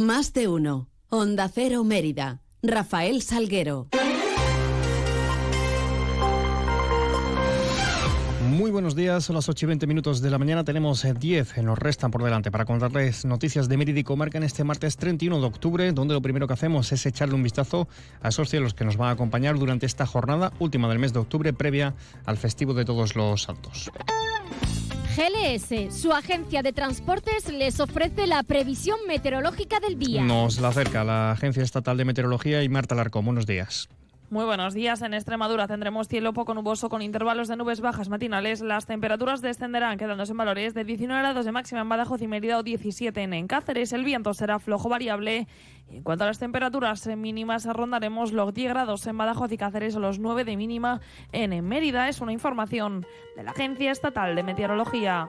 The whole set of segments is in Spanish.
Más de uno. Onda Cero Mérida. Rafael Salguero. Muy buenos días, son las 8 y 20 minutos de la mañana, tenemos 10, eh, nos restan por delante para contarles noticias de Mérida y Comarca en este martes 31 de octubre, donde lo primero que hacemos es echarle un vistazo a esos cielos que nos van a acompañar durante esta jornada última del mes de octubre, previa al festivo de todos los santos. GLS, su agencia de transportes, les ofrece la previsión meteorológica del día. Nos la acerca la Agencia Estatal de Meteorología y Marta Larco. Buenos días. Muy buenos días. En Extremadura tendremos cielo poco nuboso con intervalos de nubes bajas matinales. Las temperaturas descenderán quedándose en valores de 19 grados de máxima en Badajoz y Mérida o 17 en Cáceres. El viento será flojo variable. En cuanto a las temperaturas mínimas, rondaremos los 10 grados en Badajoz y Cáceres o los 9 de mínima en Mérida. Es una información de la Agencia Estatal de Meteorología.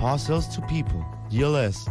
Parcels to people. GLS.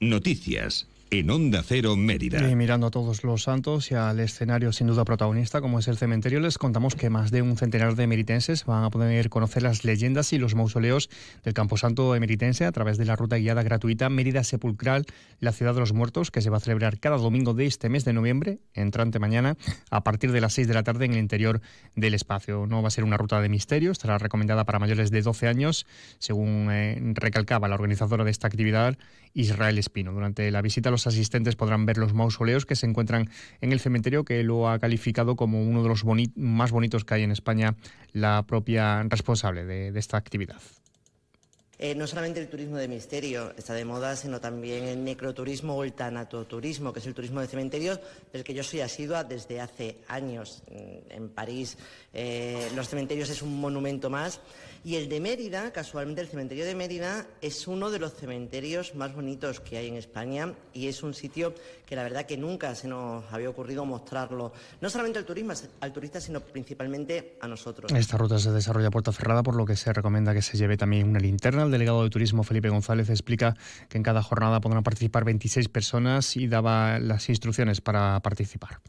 Noticias en Onda Cero Mérida. Y mirando a todos los santos y al escenario sin duda protagonista como es el cementerio, les contamos que más de un centenar de emeritenses van a poder conocer las leyendas y los mausoleos del Camposanto emeritense a través de la ruta guiada gratuita Mérida Sepulcral, la ciudad de los muertos, que se va a celebrar cada domingo de este mes de noviembre, entrante mañana, a partir de las 6 de la tarde en el interior del espacio. No va a ser una ruta de misterio, estará recomendada para mayores de 12 años, según eh, recalcaba la organizadora de esta actividad, Israel Espino. Durante la visita a los asistentes podrán ver los mausoleos que se encuentran en el cementerio, que lo ha calificado como uno de los más bonitos que hay en España, la propia responsable de esta actividad. Eh, no solamente el turismo de misterio está de moda, sino también el necroturismo o el tanatoturismo, que es el turismo de cementerios, del que yo soy asidua desde hace años. Mm, en París eh, los cementerios es un monumento más. Y el de Mérida, casualmente el cementerio de Mérida, es uno de los cementerios más bonitos que hay en España y es un sitio que la verdad que nunca se nos había ocurrido mostrarlo, no solamente al, turismo, al turista, sino principalmente a nosotros. Esta ruta se desarrolla a puerta cerrada, por lo que se recomienda que se lleve también una linterna el delegado de turismo Felipe González explica que en cada jornada podrán participar 26 personas y daba las instrucciones para participar.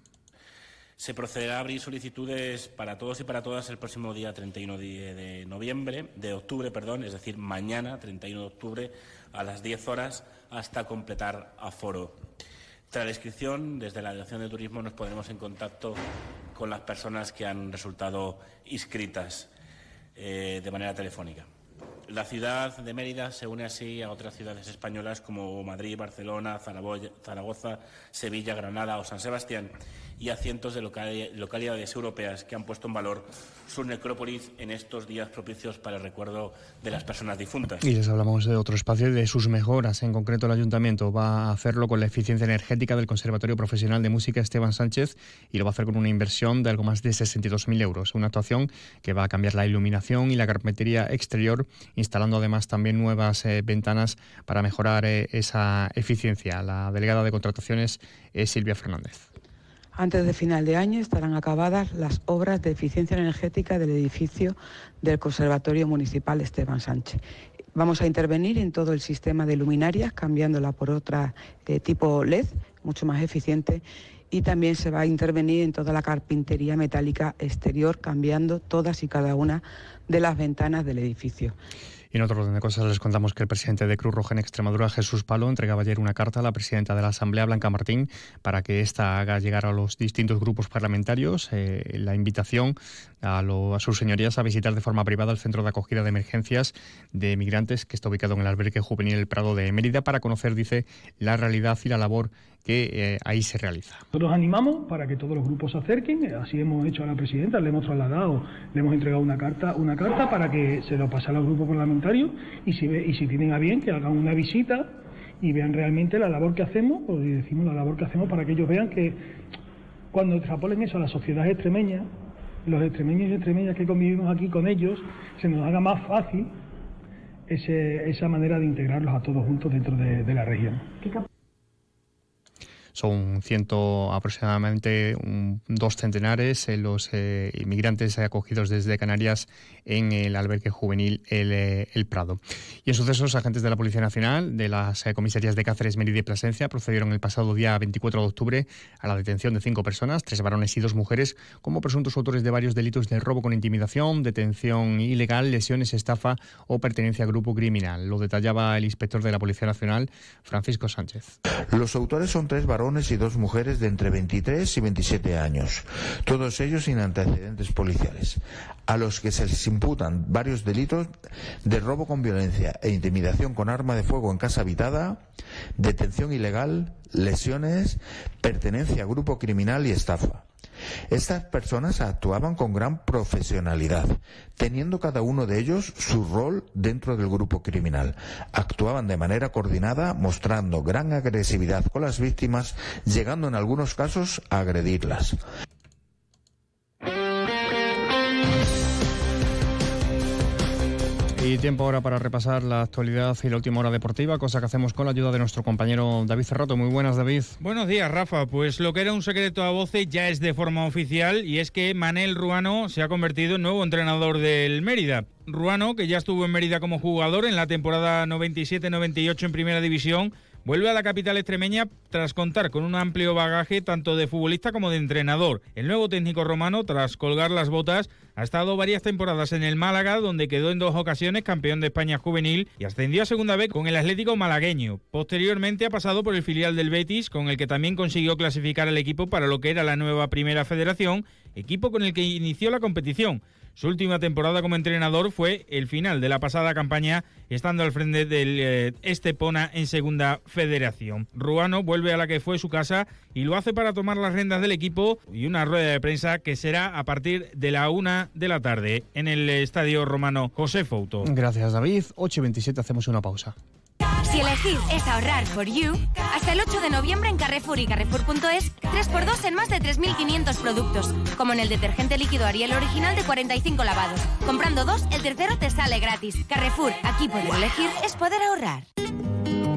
Se procederá a abrir solicitudes para todos y para todas el próximo día 31 de noviembre, de octubre, perdón, es decir, mañana, 31 de octubre, a las 10 horas, hasta completar aforo. Tras la inscripción, desde la Dirección de Turismo nos pondremos en contacto con las personas que han resultado inscritas eh, de manera telefónica. La ciudad de Mérida se une así a otras ciudades españolas como Madrid, Barcelona, Zaragoza, Sevilla, Granada o San Sebastián y a cientos de localidades europeas que han puesto en valor su necrópolis en estos días propicios para el recuerdo de las personas difuntas. Y les hablamos de otro espacio y de sus mejoras. En concreto, el ayuntamiento va a hacerlo con la eficiencia energética del Conservatorio Profesional de Música Esteban Sánchez y lo va a hacer con una inversión de algo más de 62.000 euros. Una actuación que va a cambiar la iluminación y la carpintería exterior, instalando además también nuevas eh, ventanas para mejorar eh, esa eficiencia. La delegada de contrataciones es Silvia Fernández. Antes de final de año estarán acabadas las obras de eficiencia energética del edificio del Conservatorio Municipal Esteban Sánchez. Vamos a intervenir en todo el sistema de luminarias, cambiándola por otra de tipo LED, mucho más eficiente, y también se va a intervenir en toda la carpintería metálica exterior, cambiando todas y cada una de las ventanas del edificio. Y en otro orden de cosas les contamos que el presidente de Cruz Roja en Extremadura, Jesús Palo, entregaba ayer una carta a la presidenta de la Asamblea, Blanca Martín, para que ésta haga llegar a los distintos grupos parlamentarios eh, la invitación a, a, sus señorías a visitar de forma privada el centro de acogida de emergencias de migrantes que está ubicado en el albergue juvenil El Prado de Mérida para conocer, dice, la realidad y la labor que eh, ahí se realiza. Nosotros animamos para que todos los grupos se acerquen, así hemos hecho a la presidenta, le hemos trasladado, le hemos entregado una carta, una carta para que se lo pase a los grupos parlamentarios y si, y si tienen a bien que hagan una visita y vean realmente la labor que hacemos, pues decimos la labor que hacemos para que ellos vean que cuando extrapolen eso a la sociedad extremeña, los extremeños y extremeñas que convivimos aquí con ellos, se nos haga más fácil esa manera de integrarlos a todos juntos dentro de, la región. Son ciento aproximadamente dos centenares eh, los eh, inmigrantes acogidos desde Canarias en el albergue juvenil eh, el, Prado. Y en sucesos, agentes de la Policía Nacional de las comisarías de Cáceres, Mérida y Plasencia procedieron el pasado día 24 de octubre a la detención de cinco personas, tres varones y dos mujeres, como presuntos autores de varios delitos de robo con intimidación, detención ilegal, lesiones, estafa o pertenencia a grupo criminal. Lo detallaba el inspector de la Policía Nacional, Francisco Sánchez. Los autores son tres varones y dos mujeres de entre 23 y 27 años, todos ellos sin antecedentes policiales, a los que se les imputan varios delitos de robo con violencia e intimidación con arma de fuego en casa habitada, detención ilegal, lesiones, pertenencia a grupo criminal y estafa. Estas personas actuaban con gran profesionalidad, teniendo cada uno de ellos su rol dentro del grupo criminal. Actuaban de manera coordinada, mostrando gran agresividad con las víctimas, llegando en algunos casos a agredirlas. Y tiempo ahora para repasar la actualidad y la última hora deportiva, cosa que hacemos con la ayuda de nuestro compañero David Cerrato. Muy buenas, David. Buenos días, Rafa. Pues lo que era un secreto a voces ya es de forma oficial y es que Manel Ruano se ha convertido en nuevo entrenador del Mérida. Ruano, que ya estuvo en Mérida como jugador en la temporada 97-98 en Primera División, vuelve a la capital extremeña tras contar con un amplio bagaje tanto de futbolista como de entrenador. El nuevo técnico romano, tras colgar las botas, ha estado varias temporadas en el Málaga, donde quedó en dos ocasiones campeón de España juvenil y ascendió a segunda vez con el Atlético malagueño. Posteriormente ha pasado por el filial del Betis, con el que también consiguió clasificar al equipo para lo que era la nueva primera federación, equipo con el que inició la competición. Su última temporada como entrenador fue el final de la pasada campaña, estando al frente del eh, Estepona en Segunda Federación. Ruano vuelve a la que fue su casa y lo hace para tomar las riendas del equipo y una rueda de prensa que será a partir de la una de la tarde en el Estadio Romano José Fouto. Gracias David. 8 y 27 hacemos una pausa. Si elegir es ahorrar for you, hasta el 8 de noviembre en Carrefour y Carrefour.es, 3x2 en más de 3.500 productos, como en el detergente líquido Ariel original de 45 lavados. Comprando dos, el tercero te sale gratis. Carrefour, aquí poder elegir es poder ahorrar.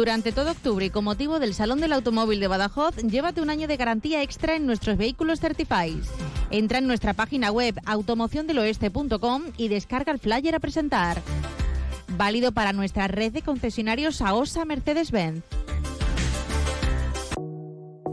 Durante todo octubre y con motivo del Salón del Automóvil de Badajoz, llévate un año de garantía extra en nuestros vehículos Certifys. Entra en nuestra página web automociondeloeste.com y descarga el flyer a presentar. Válido para nuestra red de concesionarios AOSA Mercedes-Benz.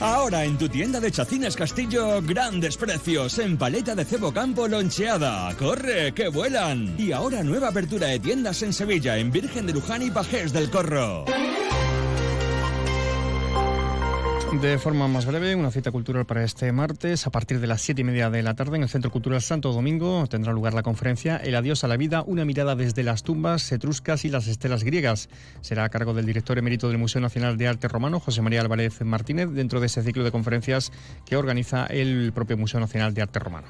Ahora en tu tienda de Chacinas Castillo, grandes precios en paleta de cebo campo loncheada. ¡Corre, que vuelan! Y ahora nueva apertura de tiendas en Sevilla, en Virgen de Luján y Pajés del Corro. De forma más breve, una cita cultural para este martes. A partir de las siete y media de la tarde en el Centro Cultural Santo Domingo tendrá lugar la conferencia El adiós a la vida, una mirada desde las tumbas etruscas y las estelas griegas. Será a cargo del director emérito del Museo Nacional de Arte Romano, José María Álvarez Martínez, dentro de ese ciclo de conferencias que organiza el propio Museo Nacional de Arte Romano.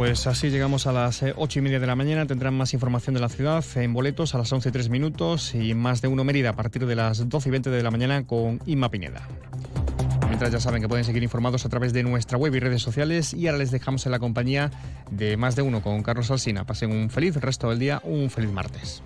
Pues así llegamos a las eh, ocho y media de la mañana. Tendrán más información de la ciudad en boletos a las once y tres minutos y más de uno Mérida a partir de las doce y veinte de la mañana con Inma Pineda. Mientras ya saben que pueden seguir informados a través de nuestra web y redes sociales y ahora les dejamos en la compañía de más de uno con Carlos Alsina. Pasen un feliz resto del día, un feliz martes.